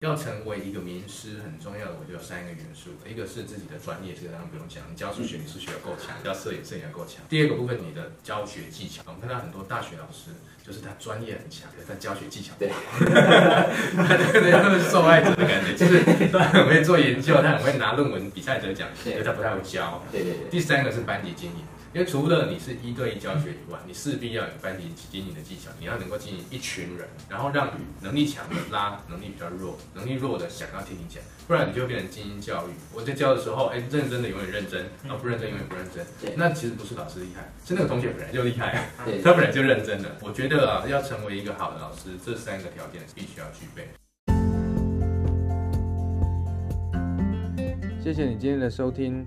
要成为一个名师，很重要的我就有三个元素，一个是自己的专业，这个当然不用讲，你教数学，你数学要够强；教摄影，摄影要够强。第二个部分，你的教学技巧。我们看到很多大学老师，就是他专业很强，可是他教学技巧不好，对对，他们是受害者的感觉，就是他很会做研究，他很会拿论文比赛得奖，可是他不太会教。对对对。第三个是班级经营。因为除了你是一对一教学以外，你势必要有班级经营的技巧，你要能够经营一群人，然后让能力强的拉能力比较弱，能力弱的想要听你讲，不然你就会变成精英教育。我在教的时候，哎，认真的永远认真，啊不认真永远不认真。那其实不是老师厉害，是那个同学本来就厉害，他本来就认真的。我觉得啊，要成为一个好的老师，这三个条件是必须要具备。谢谢你今天的收听。